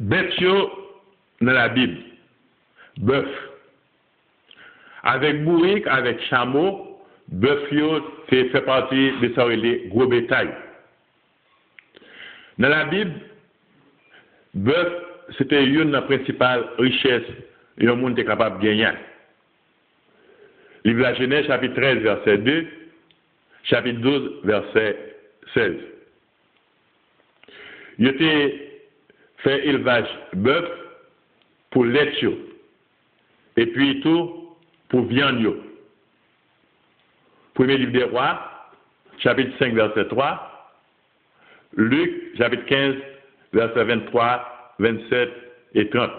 bête dans la Bible, bœuf. Avec bourrique, avec chameau, bœuf fait, fait partie de ça gros bétail. Dans la Bible, bœuf, c'était une des principales richesses que le monde était capable de gagner. Livre de la Genèse, chapitre 13, verset 2, chapitre 12, verset 16. Il était fait élevage bœuf pour lait et puis tout pour viande. Premier livre des rois, chapitre 5, verset 3. Luc, chapitre 15, verset 23, 27 et 30.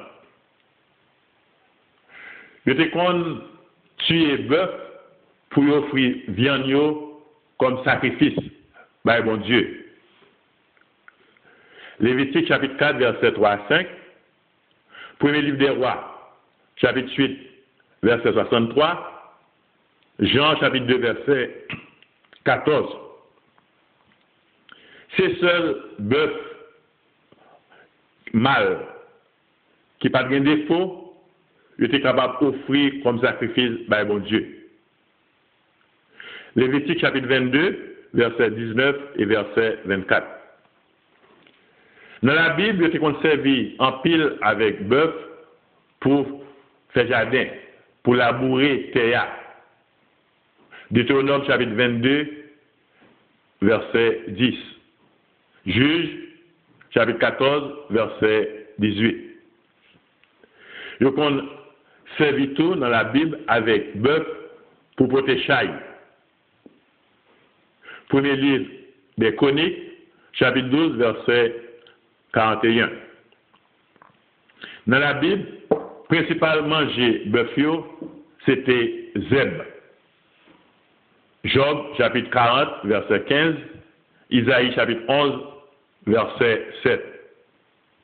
Il était qu'on tuer bœuf pour offrir viande comme sacrifice, par bon Dieu. Lévitique chapitre 4, verset 3 à 5. Premier livre des rois, chapitre 8, verset 63. Jean chapitre 2, verset 14. C'est seul bœuf mâle qui n'a pas de défaut, il était capable d'offrir comme sacrifice par bon Dieu. Lévitique chapitre 22, verset 19 et verset 24. Dans la Bible, il était conservé en pile avec bœuf pour faire jardin, pour labourer terre. Deutéronome chapitre 22, verset 10. Juge chapitre 14, verset 18. Il qu'on servi tout dans la Bible avec bœuf pour protéger Premier livre des Chroniques, chapitre 12, verset 41. Dans la Bible, principalement j'ai bœuf, c'était Zeb. Job, chapitre 40, verset 15. Isaïe, chapitre 11, verset 7.